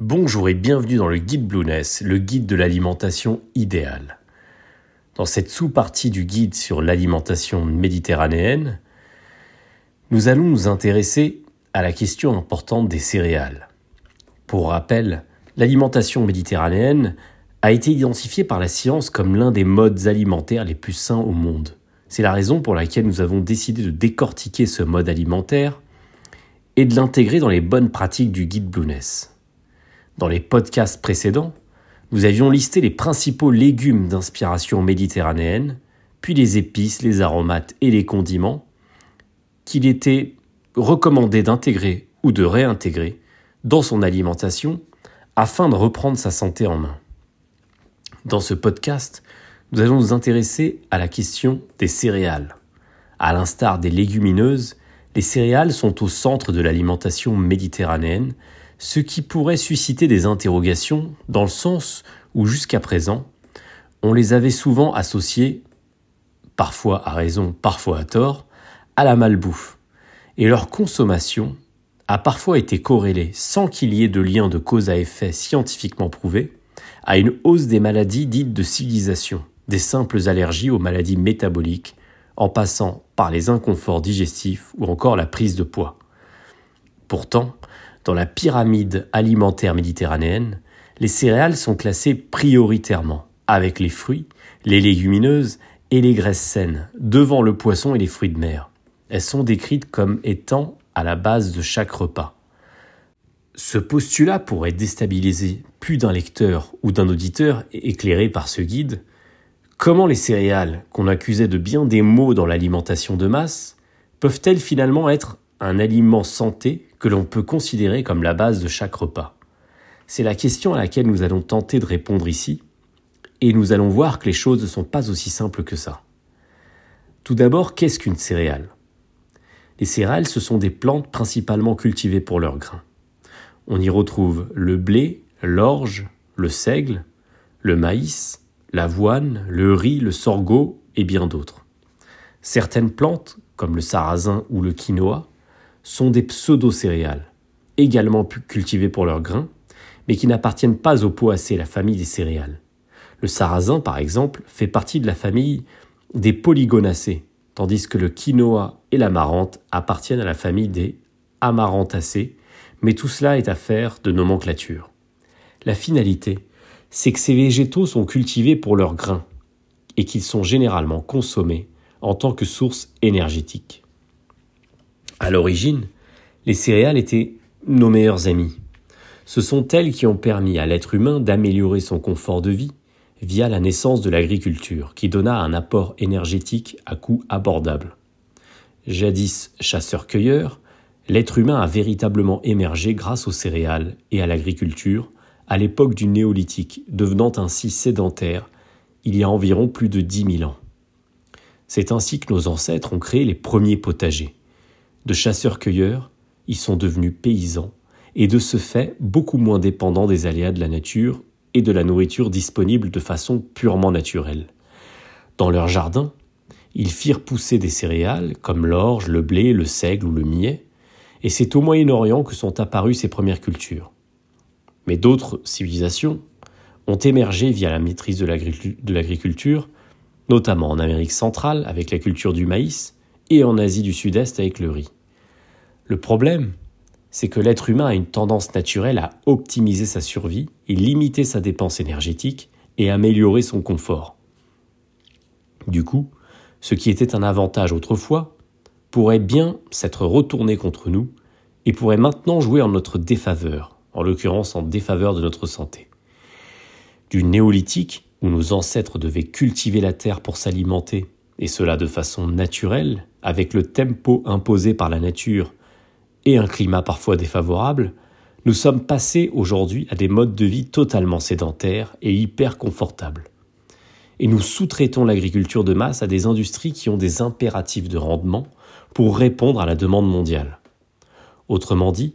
Bonjour et bienvenue dans le guide Blueness, le guide de l'alimentation idéale. Dans cette sous-partie du guide sur l'alimentation méditerranéenne, nous allons nous intéresser à la question importante des céréales. Pour rappel, l'alimentation méditerranéenne a été identifiée par la science comme l'un des modes alimentaires les plus sains au monde. C'est la raison pour laquelle nous avons décidé de décortiquer ce mode alimentaire et de l'intégrer dans les bonnes pratiques du guide Blueness. Dans les podcasts précédents, nous avions listé les principaux légumes d'inspiration méditerranéenne, puis les épices, les aromates et les condiments qu'il était recommandé d'intégrer ou de réintégrer dans son alimentation afin de reprendre sa santé en main. Dans ce podcast, nous allons nous intéresser à la question des céréales. À l'instar des légumineuses, les céréales sont au centre de l'alimentation méditerranéenne, ce qui pourrait susciter des interrogations dans le sens où jusqu'à présent, on les avait souvent associées, parfois à raison, parfois à tort, à la malbouffe, et leur consommation a parfois été corrélée, sans qu'il y ait de lien de cause à effet scientifiquement prouvé, à une hausse des maladies dites de civilisation, des simples allergies aux maladies métaboliques, en passant par les inconforts digestifs ou encore la prise de poids. Pourtant, dans la pyramide alimentaire méditerranéenne, les céréales sont classées prioritairement, avec les fruits, les légumineuses et les graisses saines, devant le poisson et les fruits de mer. Elles sont décrites comme étant à la base de chaque repas. Ce postulat pourrait déstabiliser plus d'un lecteur ou d'un auditeur éclairé par ce guide, Comment les céréales, qu'on accusait de bien des maux dans l'alimentation de masse, peuvent-elles finalement être un aliment santé que l'on peut considérer comme la base de chaque repas C'est la question à laquelle nous allons tenter de répondre ici, et nous allons voir que les choses ne sont pas aussi simples que ça. Tout d'abord, qu'est-ce qu'une céréale? Les céréales, ce sont des plantes principalement cultivées pour leurs grains. On y retrouve le blé, l'orge, le seigle, le maïs, l'avoine, le riz, le sorgho et bien d'autres. Certaines plantes, comme le sarrasin ou le quinoa, sont des pseudo-céréales, également cultivées pour leurs grains, mais qui n'appartiennent pas au poacé, la famille des céréales. Le sarrasin, par exemple, fait partie de la famille des polygonacées, tandis que le quinoa et l'amarante appartiennent à la famille des amarantacées, mais tout cela est affaire de nomenclature. La finalité c'est que ces végétaux sont cultivés pour leurs grains et qu'ils sont généralement consommés en tant que source énergétique. À l'origine, les céréales étaient nos meilleurs amis. Ce sont elles qui ont permis à l'être humain d'améliorer son confort de vie via la naissance de l'agriculture, qui donna un apport énergétique à coût abordable. Jadis chasseur-cueilleur, l'être humain a véritablement émergé grâce aux céréales et à l'agriculture à l'époque du néolithique, devenant ainsi sédentaire il y a environ plus de dix mille ans. C'est ainsi que nos ancêtres ont créé les premiers potagers. De chasseurs-cueilleurs, ils sont devenus paysans, et de ce fait beaucoup moins dépendants des aléas de la nature et de la nourriture disponible de façon purement naturelle. Dans leur jardin, ils firent pousser des céréales comme l'orge, le blé, le seigle ou le millet, et c'est au Moyen-Orient que sont apparues ces premières cultures. Mais d'autres civilisations ont émergé via la maîtrise de l'agriculture, notamment en Amérique centrale avec la culture du maïs et en Asie du Sud-Est avec le riz. Le problème, c'est que l'être humain a une tendance naturelle à optimiser sa survie et limiter sa dépense énergétique et améliorer son confort. Du coup, ce qui était un avantage autrefois pourrait bien s'être retourné contre nous et pourrait maintenant jouer en notre défaveur en l'occurrence en défaveur de notre santé. Du néolithique, où nos ancêtres devaient cultiver la terre pour s'alimenter, et cela de façon naturelle, avec le tempo imposé par la nature et un climat parfois défavorable, nous sommes passés aujourd'hui à des modes de vie totalement sédentaires et hyper confortables. Et nous sous-traitons l'agriculture de masse à des industries qui ont des impératifs de rendement pour répondre à la demande mondiale. Autrement dit,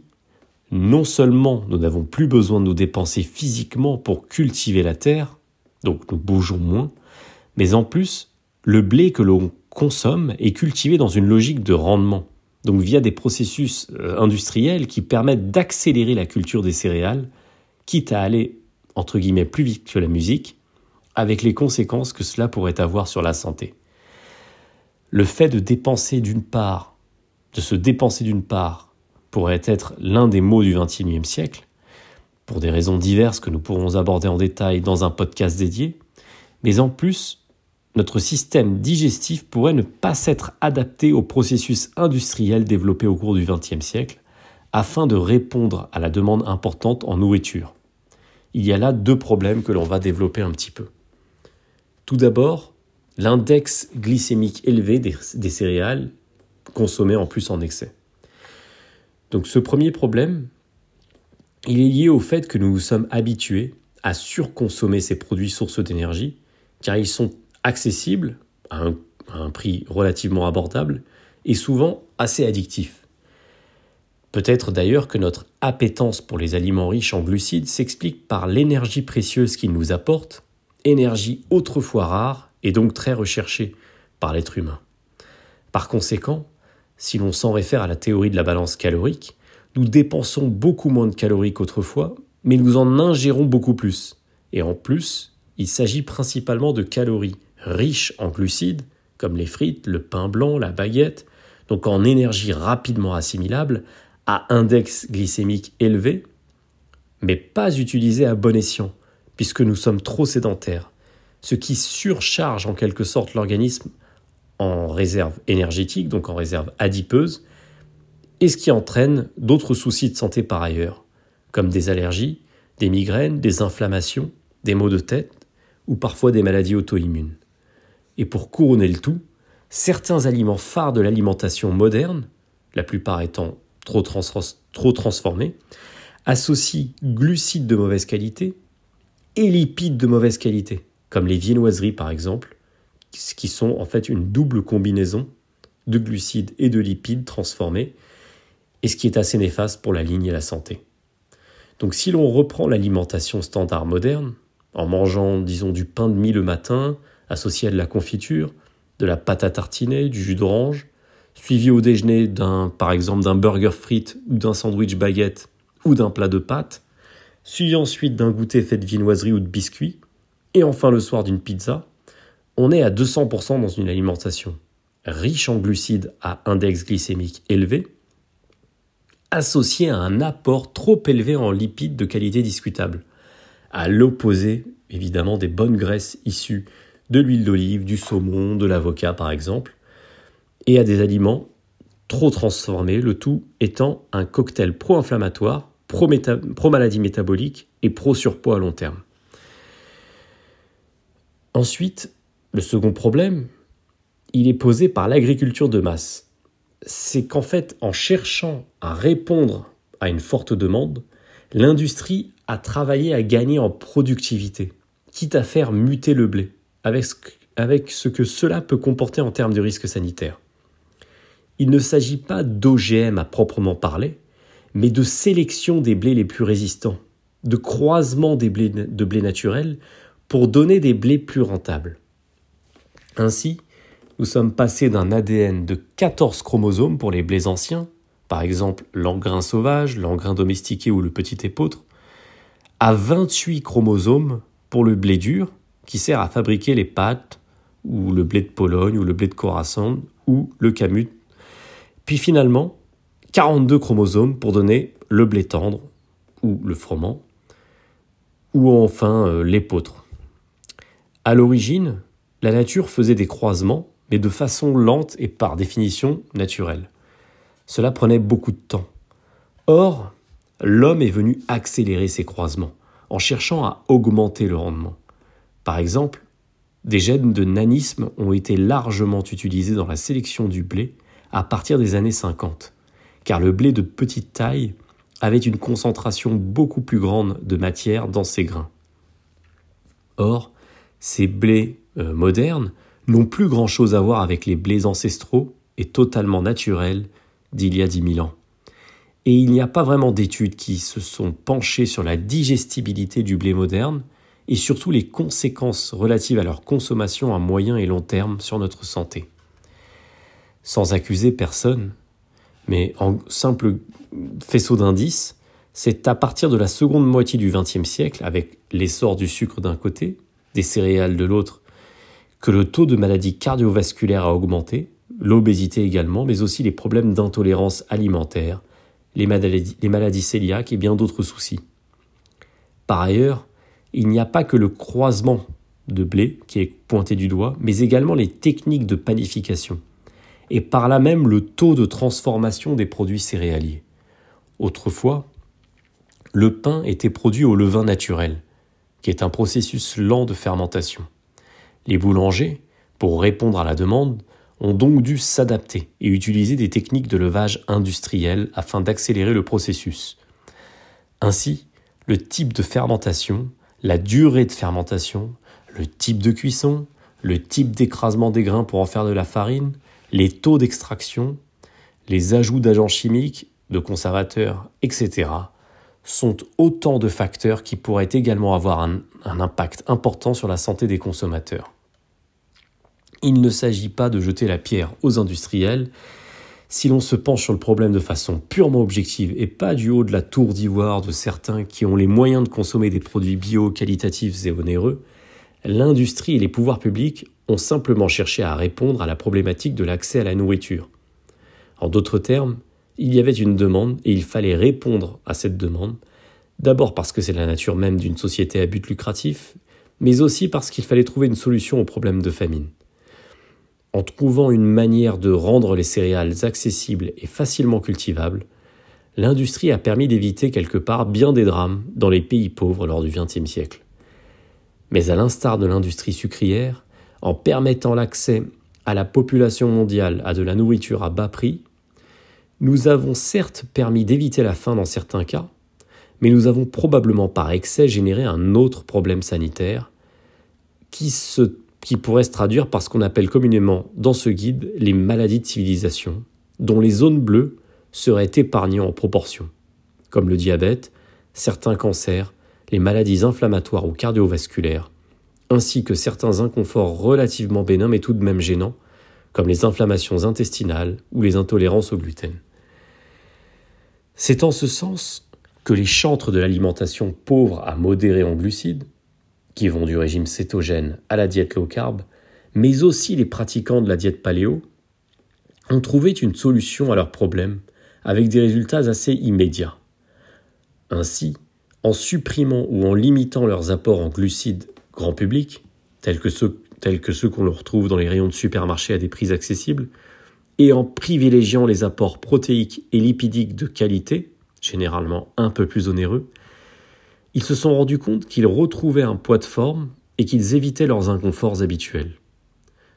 non seulement nous n'avons plus besoin de nous dépenser physiquement pour cultiver la terre, donc nous bougeons moins, mais en plus, le blé que l'on consomme est cultivé dans une logique de rendement, donc via des processus euh, industriels qui permettent d'accélérer la culture des céréales, quitte à aller, entre guillemets, plus vite que la musique, avec les conséquences que cela pourrait avoir sur la santé. Le fait de dépenser d'une part, de se dépenser d'une part, pourrait être l'un des mots du XXIe siècle, pour des raisons diverses que nous pourrons aborder en détail dans un podcast dédié, mais en plus, notre système digestif pourrait ne pas s'être adapté aux processus industriels développés au cours du XXe siècle, afin de répondre à la demande importante en nourriture. Il y a là deux problèmes que l'on va développer un petit peu. Tout d'abord, l'index glycémique élevé des, céréales consommées en plus en excès. Donc ce premier problème, il est lié au fait que nous nous sommes habitués à surconsommer ces produits sources d'énergie, car ils sont accessibles à un, prix relativement abordable et souvent assez addictifs. Peut-être d'ailleurs que notre appétence pour les aliments riches en glucides s'explique par l'énergie précieuse qu'ils nous apportent énergie autrefois rare et donc très recherchée par l'être humain. Par conséquent, si l'on s'en réfère à la théorie de la balance calorique, nous dépensons beaucoup moins de calories qu'autrefois, mais nous en ingérons beaucoup plus. Et en plus, il s'agit principalement de calories riches en glucides, comme les frites, le pain blanc, la baguette, donc en énergie rapidement assimilable, à index glycémique élevé, mais pas utilisées à bon escient, puisque nous sommes trop sédentaires, ce qui surcharge en quelque sorte l'organisme en réserve énergétique, donc en réserve adipeuse, et ce qui entraîne d'autres soucis de santé par ailleurs, comme des allergies, des migraines, des inflammations, des maux de tête, ou parfois des maladies auto-immunes. Et pour couronner le tout, certains aliments phares de l'alimentation moderne, la plupart étant trop, transformés, associent glucides de mauvaise qualité, et lipides de mauvaise qualité, comme les viennoiseries par exemple, qui sont en fait une double combinaison de glucides et de lipides transformés, et ce qui est assez néfaste pour la ligne et la santé. Donc si l'on reprend l'alimentation standard moderne, en mangeant, disons, du pain de mie le matin, associé à de la confiture, de la pâte à tartiner, du jus d'orange, suivi au déjeuner d'un, par exemple, d'un burger frites ou d'un sandwich baguette ou d'un plat de pâtes, suivi ensuite d'un goûter fait de viennoiserie ou de biscuits, et enfin le soir d'une pizza, on est à 200% dans une alimentation riche en glucides à index glycémique élevé, associée à un apport trop élevé en lipides de qualité discutable, à l'opposé évidemment des bonnes graisses issues de l'huile d'olive, du saumon, de l'avocat par exemple, et à des aliments trop transformés, le tout étant un cocktail pro-inflammatoire pro-maladie métabolique et pro-surpoids à long terme. Ensuite, le second problème, il est posé par l'agriculture de masse. C'est qu'en fait, en cherchant à répondre à une forte demande, l'industrie a travaillé à gagner en productivité, quitte à faire muter le blé, avec ce, que cela peut comporter en termes de risques sanitaires. Il ne s'agit pas d'OGM à proprement parler, mais de sélection des blés les plus résistants, de croisement des blés de blé naturels pour donner des blés plus rentables. Ainsi, nous sommes passés d'un ADN de 14 chromosomes pour les blés anciens, par exemple l'engrain sauvage, l'engrain domestiqué ou le petit épeautre, à 28 chromosomes pour le blé dur, qui sert à fabriquer les pâtes, ou le blé de Pologne, ou le blé de Khorasan, ou le camut. Puis finalement, 42 chromosomes pour donner le blé tendre ou le froment, ou enfin euh, l'épeautre. À l'origine, la nature faisait des croisements, mais de façon lente et par définition naturelle. Cela prenait beaucoup de temps. Or, l'homme est venu accélérer ces croisements en cherchant à augmenter le rendement. Par exemple, des gènes de nanisme ont été largement utilisés dans la sélection du blé à partir des années 50 car le blé de petite taille avait une concentration beaucoup plus grande de matière dans ses grains. Or, ces blés euh, modernes n'ont plus grand-chose à voir avec les blés ancestraux et totalement naturels d'il y a dix mille ans. Et il n'y a pas vraiment d'études qui se sont penchées sur la digestibilité du blé moderne et surtout les conséquences relatives à leur consommation à moyen et long terme sur notre santé. Sans accuser personne, mais en simple faisceau d'indices, c'est à partir de la seconde moitié du XXe siècle, avec l'essor du sucre d'un côté, des céréales de l'autre, que le taux de maladies cardiovasculaires a augmenté, l'obésité également, mais aussi les problèmes d'intolérance alimentaire, les maladies, les et bien d'autres soucis. Par ailleurs, il n'y a pas que le croisement de blé qui est pointé du doigt, mais également les techniques de panification, et par là même le taux de transformation des produits céréaliers. Autrefois, le pain était produit au levain naturel, qui est un processus lent de fermentation. Les boulangers, pour répondre à la demande, ont donc dû s'adapter et utiliser des techniques de levage industriel afin d'accélérer le processus. Ainsi, le type de fermentation, la durée de fermentation, le type de cuisson, le type d'écrasement des grains pour en faire de la farine, les taux d'extraction, les ajouts d'agents chimiques, de conservateurs, etc., sont autant de facteurs qui pourraient également avoir un, impact important sur la santé des consommateurs. Il ne s'agit pas de jeter la pierre aux industriels. Si l'on se penche sur le problème de façon purement objective et pas du haut de la tour d'ivoire de certains qui ont les moyens de consommer des produits bio qualitatifs et onéreux, l'industrie et les pouvoirs publics ont simplement cherché à répondre à la problématique de l'accès à la nourriture. En d'autres termes, il y avait une demande et il fallait répondre à cette demande, d'abord parce que c'est la nature même d'une société à but lucratif, mais aussi parce qu'il fallait trouver une solution au problème de famine en trouvant une manière de rendre les céréales accessibles et facilement cultivables, l'industrie a permis d'éviter quelque part bien des drames dans les pays pauvres lors du XXe siècle. Mais à l'instar de l'industrie sucrière, en permettant l'accès à la population mondiale à de la nourriture à bas prix, nous avons certes permis d'éviter la faim dans certains cas, mais nous avons probablement par excès généré un autre problème sanitaire qui se qui pourrait se traduire par ce qu'on appelle communément dans ce guide les maladies de civilisation, dont les zones bleues seraient épargnées en proportion, comme le diabète, certains cancers, les maladies inflammatoires ou cardiovasculaires, ainsi que certains inconforts relativement bénins mais tout de même gênants, comme les inflammations intestinales ou les intolérances au gluten. C'est en ce sens que les chantres de l'alimentation pauvre à modérée en glucides, qui vont du régime cétogène à la diète low carb, mais aussi les pratiquants de la diète paléo, ont trouvé une solution à leurs problèmes avec des résultats assez immédiats. Ainsi, en supprimant ou en limitant leurs apports en glucides grand public, tels que ceux, tels que ceux qu'on retrouve dans les rayons de supermarché à des prix accessibles, et en privilégiant les apports protéiques et lipidiques de qualité, généralement un peu plus onéreux, ils se sont rendus compte qu'ils retrouvaient un poids de forme et qu'ils évitaient leurs inconforts habituels.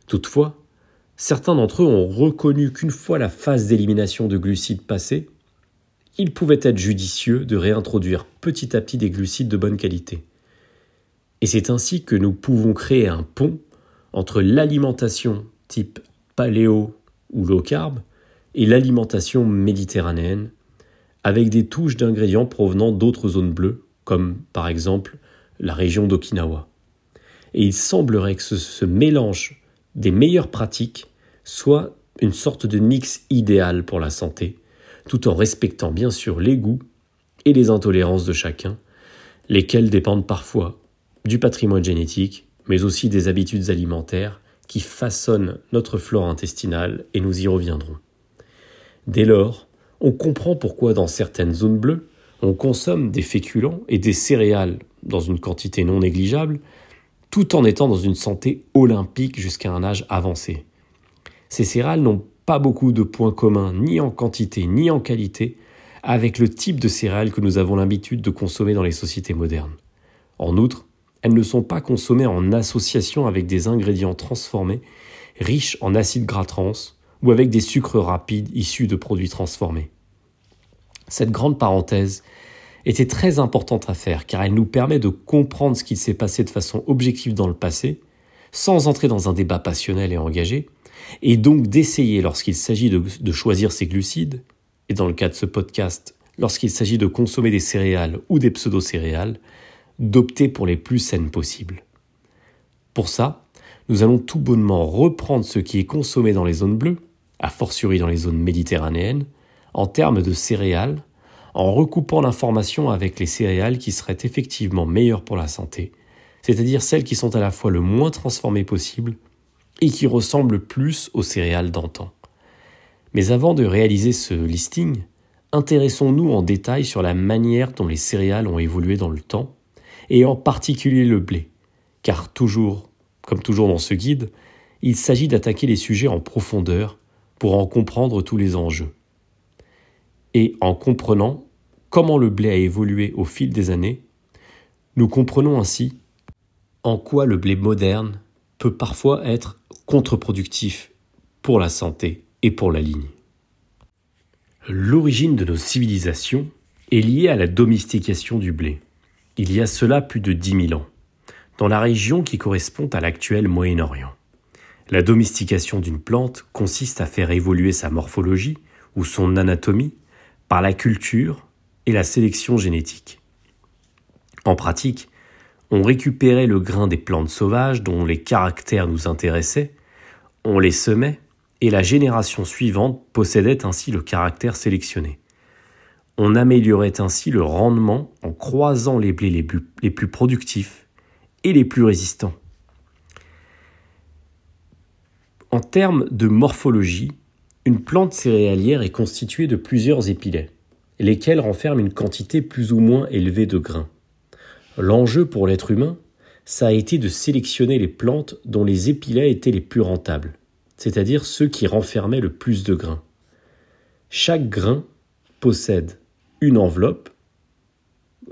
Toutefois, certains d'entre eux ont reconnu qu'une fois la phase d'élimination de glucides passée, il pouvait être judicieux de réintroduire petit à petit des glucides de bonne qualité. Et c'est ainsi que nous pouvons créer un pont entre l'alimentation type paléo ou low carb et l'alimentation méditerranéenne, avec des touches d'ingrédients provenant d'autres zones bleues comme par exemple la région d'Okinawa. Et il semblerait que ce, mélange des meilleures pratiques soit une sorte de mix idéal pour la santé, tout en respectant bien sûr les goûts et les intolérances de chacun, lesquels dépendent parfois du patrimoine génétique, mais aussi des habitudes alimentaires qui façonnent notre flore intestinale, et nous y reviendrons. Dès lors, on comprend pourquoi dans certaines zones bleues, on consomme des féculents et des céréales dans une quantité non négligeable, tout en étant dans une santé olympique jusqu'à un âge avancé. Ces céréales n'ont pas beaucoup de points communs, ni en quantité ni en qualité, avec le type de céréales que nous avons l'habitude de consommer dans les sociétés modernes. En outre, elles ne sont pas consommées en association avec des ingrédients transformés, riches en acides gras trans, ou avec des sucres rapides issus de produits transformés. Cette grande parenthèse était très importante à faire car elle nous permet de comprendre ce qui s'est passé de façon objective dans le passé, sans entrer dans un débat passionnel et engagé, et donc d'essayer lorsqu'il s'agit de, choisir ses glucides, et dans le cas de ce podcast, lorsqu'il s'agit de consommer des céréales ou des pseudo-céréales, d'opter pour les plus saines possibles. Pour ça, nous allons tout bonnement reprendre ce qui est consommé dans les zones bleues, a fortiori dans les zones méditerranéennes, en termes de céréales, en recoupant l'information avec les céréales qui seraient effectivement meilleures pour la santé, c'est-à-dire celles qui sont à la fois le moins transformées possible et qui ressemblent plus aux céréales d'antan. Mais avant de réaliser ce listing, intéressons-nous en détail sur la manière dont les céréales ont évolué dans le temps, et en particulier le blé, car toujours, comme toujours dans ce guide, il s'agit d'attaquer les sujets en profondeur pour en comprendre tous les enjeux. Et en comprenant comment le blé a évolué au fil des années, nous comprenons ainsi en quoi le blé moderne peut parfois être contre-productif pour la santé et pour la ligne. L'origine de nos civilisations est liée à la domestication du blé. Il y a cela plus de dix mille ans, dans la région qui correspond à l'actuel Moyen-Orient. La domestication d'une plante consiste à faire évoluer sa morphologie ou son anatomie par la culture et la sélection génétique. En pratique, on récupérait le grain des plantes sauvages dont les caractères nous intéressaient, on les semait, et la génération suivante possédait ainsi le caractère sélectionné. On améliorait ainsi le rendement en croisant les blés les plus, productifs et les plus résistants. En termes de morphologie, une plante céréalière est constituée de plusieurs épilets, lesquels renferment une quantité plus ou moins élevée de grains. L'enjeu pour l'être humain, ça a été de sélectionner les plantes dont les épilets étaient les plus rentables, c'est-à-dire ceux qui renfermaient le plus de grains. Chaque grain possède une enveloppe,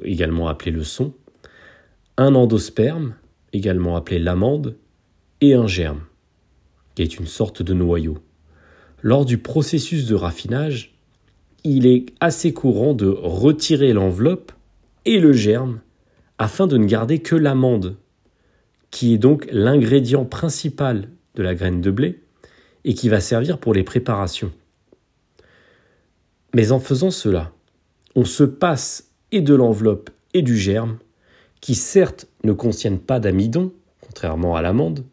également appelée le son, un endosperme, également appelé l'amande, et un germe qui est une sorte de noyau. Lors du processus de raffinage, il est assez courant de retirer l'enveloppe et le germe afin de ne garder que l'amande, qui est donc l'ingrédient principal de la graine de blé et qui va servir pour les préparations. Mais en faisant cela, on se passe et de l'enveloppe et du germe, qui certes ne contiennent pas d'amidon, contrairement à l'amande,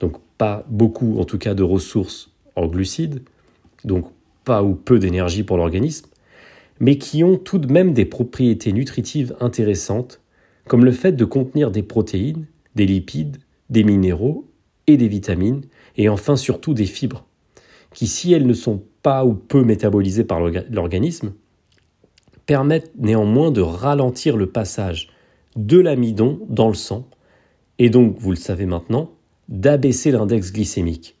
donc pas beaucoup en tout cas de ressources en glucides, donc pas ou peu d'énergie pour l'organisme, mais qui ont tout de même des propriétés nutritives intéressantes, comme le fait de contenir des protéines, des lipides, des minéraux et des vitamines, et enfin surtout des fibres, qui si elles ne sont pas ou peu métabolisées par l'organisme, permettent néanmoins de ralentir le passage de l'amidon dans le sang, et donc, vous le savez maintenant, d'abaisser l'index glycémique.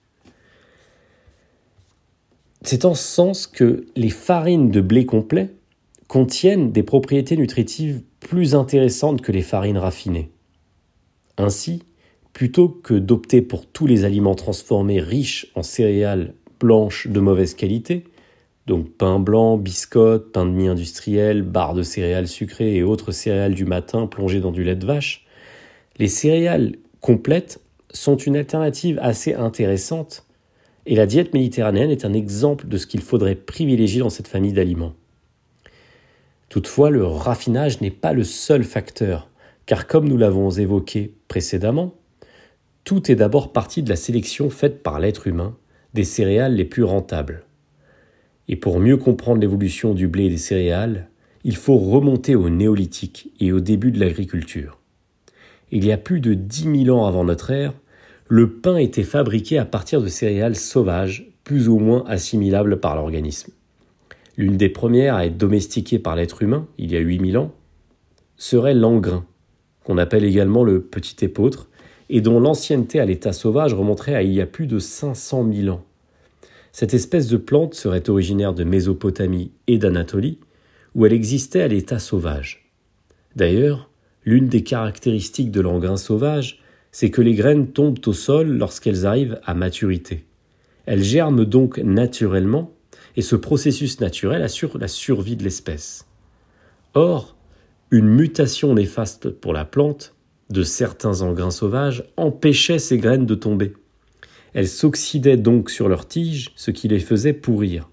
C'est en ce sens que les farines de blé complet contiennent des propriétés nutritives plus intéressantes que les farines raffinées. Ainsi, plutôt que d'opter pour tous les aliments transformés riches en céréales blanches de mauvaise qualité, donc pain blanc, biscottes, pain de mie industriel, barres de céréales sucrées et autres céréales du matin plongées dans du lait de vache, les céréales complètes sont une alternative assez intéressante et la diète méditerranéenne est un exemple de ce qu'il faudrait privilégier dans cette famille d'aliments. Toutefois, le raffinage n'est pas le seul facteur, car comme nous l'avons évoqué précédemment, tout est d'abord parti de la sélection faite par l'être humain des céréales les plus rentables. Et pour mieux comprendre l'évolution du blé et des céréales, il faut remonter au néolithique et au début de l'agriculture. Il y a plus de dix mille ans avant notre ère, le pain était fabriqué à partir de céréales sauvages, plus ou moins assimilables par l'organisme. L'une des premières à être domestiquée par l'être humain, il y a 8000 ans, serait l'engrain, qu'on appelle également le petit épeautre, et dont l'ancienneté à l'état sauvage remonterait à il y a plus de 500 000 ans. Cette espèce de plante serait originaire de Mésopotamie et d'Anatolie, où elle existait à l'état sauvage. D'ailleurs, l'une des caractéristiques de l'engrain sauvage c'est que les graines tombent au sol lorsqu'elles arrivent à maturité. Elles germent donc naturellement, et ce processus naturel assure la survie de l'espèce. Or, une mutation néfaste pour la plante de certains engrains sauvages empêchait ces graines de tomber. Elles s'oxydaient donc sur leurs tiges, ce qui les faisait pourrir.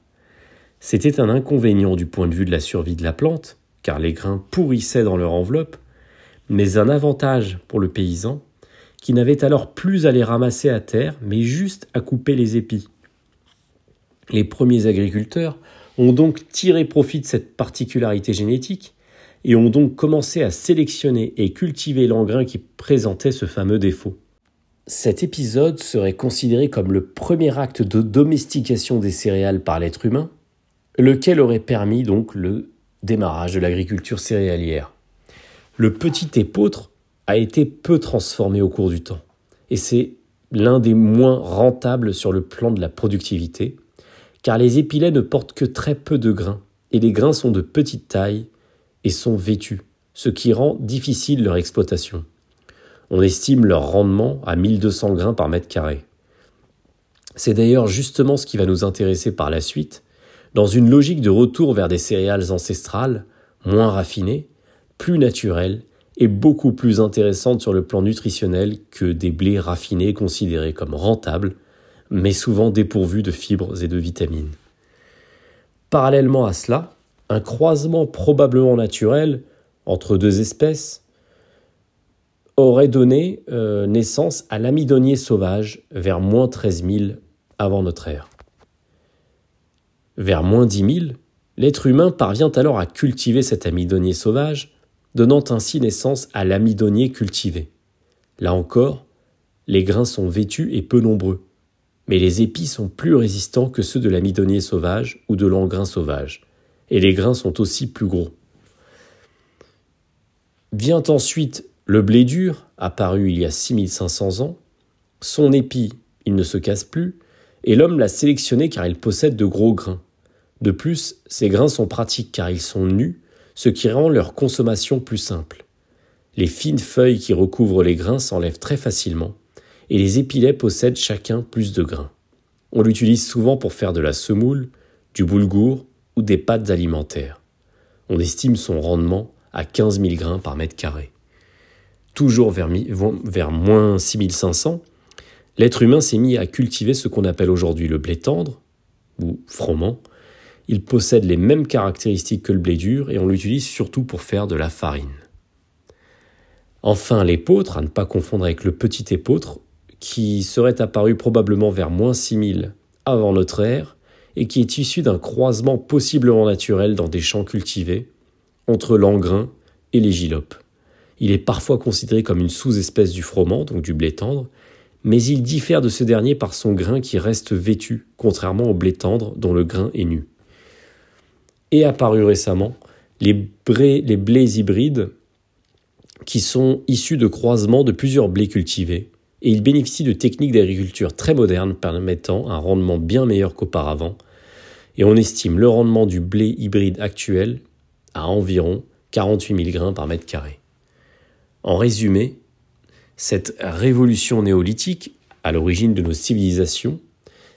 C'était un inconvénient du point de vue de la survie de la plante, car les grains pourrissaient dans leur enveloppe, mais un avantage pour le paysan, qui n'avait alors plus à les ramasser à terre, mais juste à couper les épis. Les premiers agriculteurs ont donc tiré profit de cette particularité génétique et ont donc commencé à sélectionner et cultiver l'engrais qui présentait ce fameux défaut. Cet épisode serait considéré comme le premier acte de domestication des céréales par l'être humain, lequel aurait permis donc le démarrage de l'agriculture céréalière. Le petit épeautre a été peu transformé au cours du temps, et c'est l'un des moins rentables sur le plan de la productivité, car les épilets ne portent que très peu de grains, et les grains sont de petite taille et sont vêtus, ce qui rend difficile leur exploitation. On estime leur rendement à 1200 grains par mètre carré. C'est d'ailleurs justement ce qui va nous intéresser par la suite, dans une logique de retour vers des céréales ancestrales, moins raffinées, plus naturelles et beaucoup plus intéressantes sur le plan nutritionnel que des blés raffinés considérés comme rentables, mais souvent dépourvus de fibres et de vitamines. Parallèlement à cela, un croisement probablement naturel entre deux espèces aurait donné euh, naissance à l'amidonnier sauvage vers moins 13 000 avant notre ère. Vers moins 10 000, l'être humain parvient alors à cultiver cet amidonnier sauvage, donnant ainsi naissance à l'amidonnier cultivé. Là encore, les grains sont vêtus et peu nombreux, mais les épis sont plus résistants que ceux de l'amidonnier sauvage ou de l'engrain sauvage, et les grains sont aussi plus gros. Vient ensuite le blé dur, apparu il y a 6500 ans. Son épi, il ne se casse plus, et l'homme l'a sélectionné car il possède de gros grains. De plus, ces grains sont pratiques car ils sont nus, ce qui rend leur consommation plus simple. Les fines feuilles qui recouvrent les grains s'enlèvent très facilement, et les épilets possèdent chacun plus de grains. On l'utilise souvent pour faire de la semoule, du boulgour ou des pâtes alimentaires. On estime son rendement à 15 000 grains par mètre carré. Toujours vers, vers moins 6500, l'être humain s'est mis à cultiver ce qu'on appelle aujourd'hui le blé tendre, ou froment. Il possède les mêmes caractéristiques que le blé dur et on l'utilise surtout pour faire de la farine. Enfin, l'épeautre, à ne pas confondre avec le petit épeautre, qui serait apparu probablement vers moins 6000 avant notre ère, et qui est issu d'un croisement possiblement naturel dans des champs cultivés entre l'engrain et les gilopes. Il est parfois considéré comme une sous-espèce du froment, donc du blé tendre, mais il diffère de ce dernier par son grain qui reste vêtu, contrairement au blé tendre dont le grain est nu. Et apparu récemment les, les blés hybrides qui sont issus de croisements de plusieurs blés cultivés, et ils bénéficient de techniques d'agriculture très modernes permettant un rendement bien meilleur qu'auparavant, et on estime le rendement du blé hybride actuel à environ 48 000 grains par mètre carré. En résumé, cette révolution néolithique, à l'origine de nos civilisations,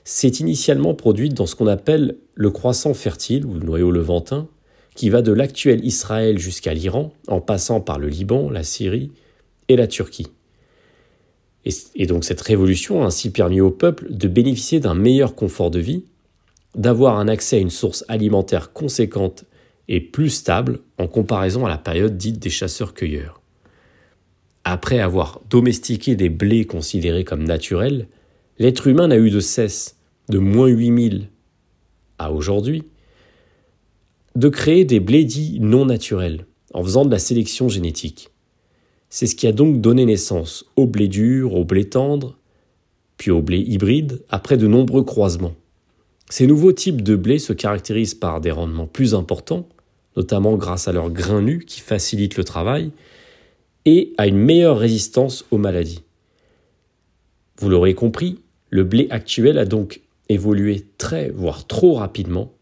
s'est initialement produite dans ce qu'on appelle le croissant fertile ou le noyau levantin, qui va de l'actuel Israël jusqu'à l'Iran, en passant par le Liban, la Syrie et la Turquie. Et, donc cette révolution a ainsi permis au peuple de bénéficier d'un meilleur confort de vie, d'avoir un accès à une source alimentaire conséquente et plus stable en comparaison à la période dite des chasseurs-cueilleurs. Après avoir domestiqué des blés considérés comme naturels, l'être humain n'a eu de cesse, de moins 8000 à aujourd'hui, de créer des blés dits non naturels, en faisant de la sélection génétique. C'est ce qui a donc donné naissance au blé dur, au blé tendre, puis au blé hybride, après de nombreux croisements. Ces nouveaux types de blé se caractérisent par des rendements plus importants, notamment grâce à leurs grains nus qui facilitent le travail, et à une meilleure résistance aux maladies. Vous l'aurez compris, le blé actuel a donc évolué très, voire trop rapidement,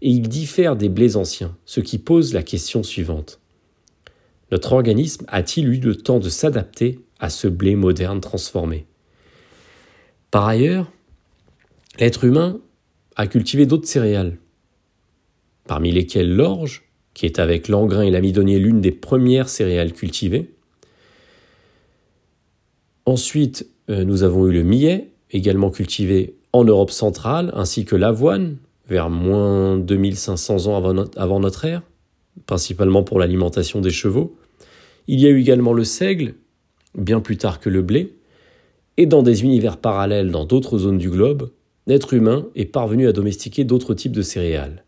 et il diffère des blés anciens, ce qui pose la question suivante. Notre organisme a-t-il eu le temps de s'adapter à ce blé moderne transformé? Par ailleurs, l'être humain a cultivé d'autres céréales, parmi lesquelles l'orge, qui est avec l'engrain et l'amidonnier l'une des premières céréales cultivées. Ensuite, euh, nous avons eu le millet, également cultivé en Europe centrale, ainsi que l'avoine, vers moins 2500 ans avant notre ère, principalement pour l'alimentation des chevaux. Il y a eu également le seigle, bien plus tard que le blé, et dans des univers parallèles dans d'autres zones du globe, l'être humain est parvenu à domestiquer d'autres types de céréales.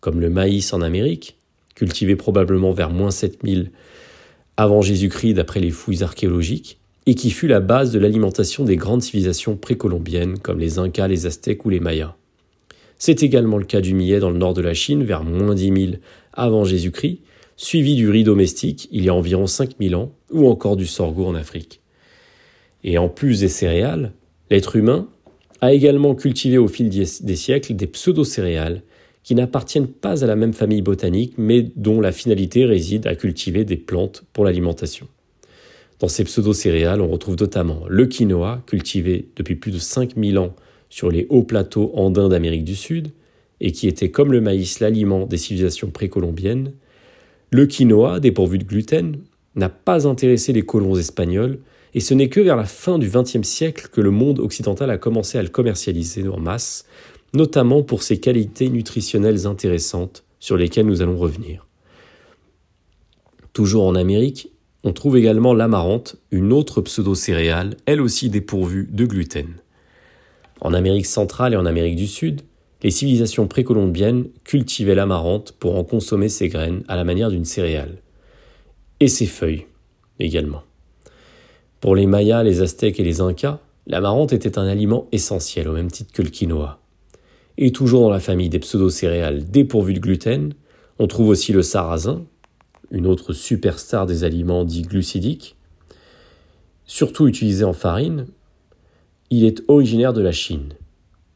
comme le maïs en Amérique, cultivé probablement vers moins 7000 avant Jésus-Christ d'après les fouilles archéologiques, et qui fut la base de l'alimentation des grandes civilisations précolombiennes comme les Incas, les Aztèques ou les Mayas. C'est également le cas du millet dans le nord de la Chine vers moins 10 000 avant Jésus-Christ, suivi du riz domestique il y a environ 5000 ans, ou encore du sorgho en Afrique. Et en plus des céréales, l'être humain a également cultivé au fil des siècles des pseudo-céréales qui n'appartiennent pas à la même famille botanique, mais dont la finalité réside à cultiver des plantes pour l'alimentation. Dans ces pseudo-céréales, on retrouve notamment le quinoa, cultivé depuis plus de 5000 ans sur les hauts plateaux andins d'Amérique du Sud, et qui était comme le maïs l'aliment des civilisations précolombiennes, le quinoa, dépourvu de gluten, n'a pas intéressé les colons espagnols, et ce n'est que vers la fin du XXe siècle que le monde occidental a commencé à le commercialiser en masse, notamment pour ses qualités nutritionnelles intéressantes sur lesquelles nous allons revenir. Toujours en Amérique, on trouve également l'amarante, une autre pseudo-céréale, elle aussi dépourvue de gluten. En Amérique centrale et en Amérique du Sud, les civilisations précolombiennes cultivaient l'amarante pour en consommer ses graines à la manière d'une céréale. Et ses feuilles également. Pour les Mayas, les Aztèques et les Incas, l'amarante était un aliment essentiel au même titre que le quinoa. Et toujours dans la famille des pseudo-céréales dépourvues de gluten, on trouve aussi le sarrasin, une autre superstar des aliments dits glucidiques, surtout utilisé en farine, il est originaire de la Chine.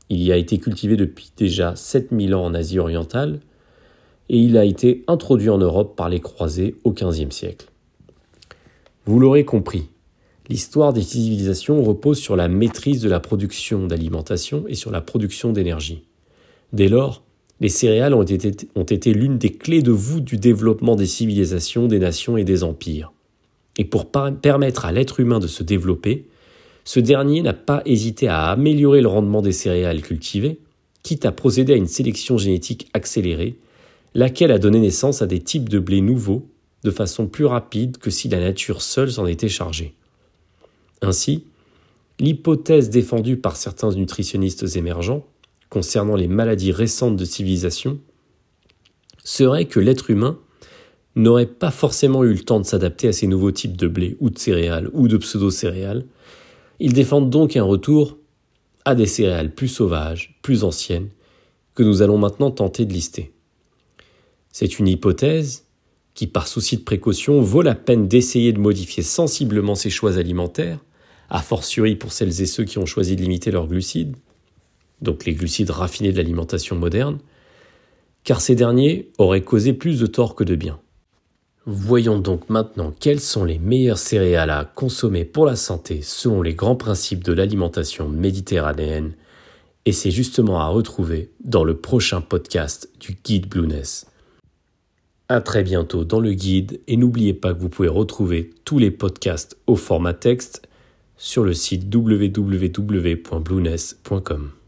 Il y a été cultivé depuis déjà 7000 ans en Asie orientale et il a été introduit en Europe par les croisés au XVe siècle. Vous l'aurez compris, l'histoire des civilisations repose sur la maîtrise de la production d'alimentation et sur la production d'énergie. Dès lors, les céréales ont été, l'une des clés de voûte du développement des civilisations, des nations et des empires. Et pour permettre à l'être humain de se développer, ce dernier n'a pas hésité à améliorer le rendement des céréales cultivées, quitte à procéder à une sélection génétique accélérée, laquelle a donné naissance à des types de blé nouveaux de façon plus rapide que si la nature seule s'en était chargée. Ainsi, l'hypothèse défendue par certains nutritionnistes émergents concernant les maladies récentes de civilisation serait que l'être humain n'aurait pas forcément eu le temps de s'adapter à ces nouveaux types de blé ou de céréales ou de pseudo-céréales, ils défendent donc un retour à des céréales plus sauvages, plus anciennes, que nous allons maintenant tenter de lister. C'est une hypothèse qui, par souci de précaution, vaut la peine d'essayer de modifier sensiblement ses choix alimentaires, a fortiori pour celles et ceux qui ont choisi de limiter leurs glucides, donc les glucides raffinés de l'alimentation moderne, car ces derniers auraient causé plus de tort que de bien. Voyons donc maintenant quelles sont les meilleures céréales à consommer pour la santé selon les grands principes de l'alimentation méditerranéenne, et c'est justement à retrouver dans le prochain podcast du guide Blueness. À très bientôt dans le guide et n'oubliez pas que vous pouvez retrouver tous les podcasts au format texte sur le site www.blueness.com.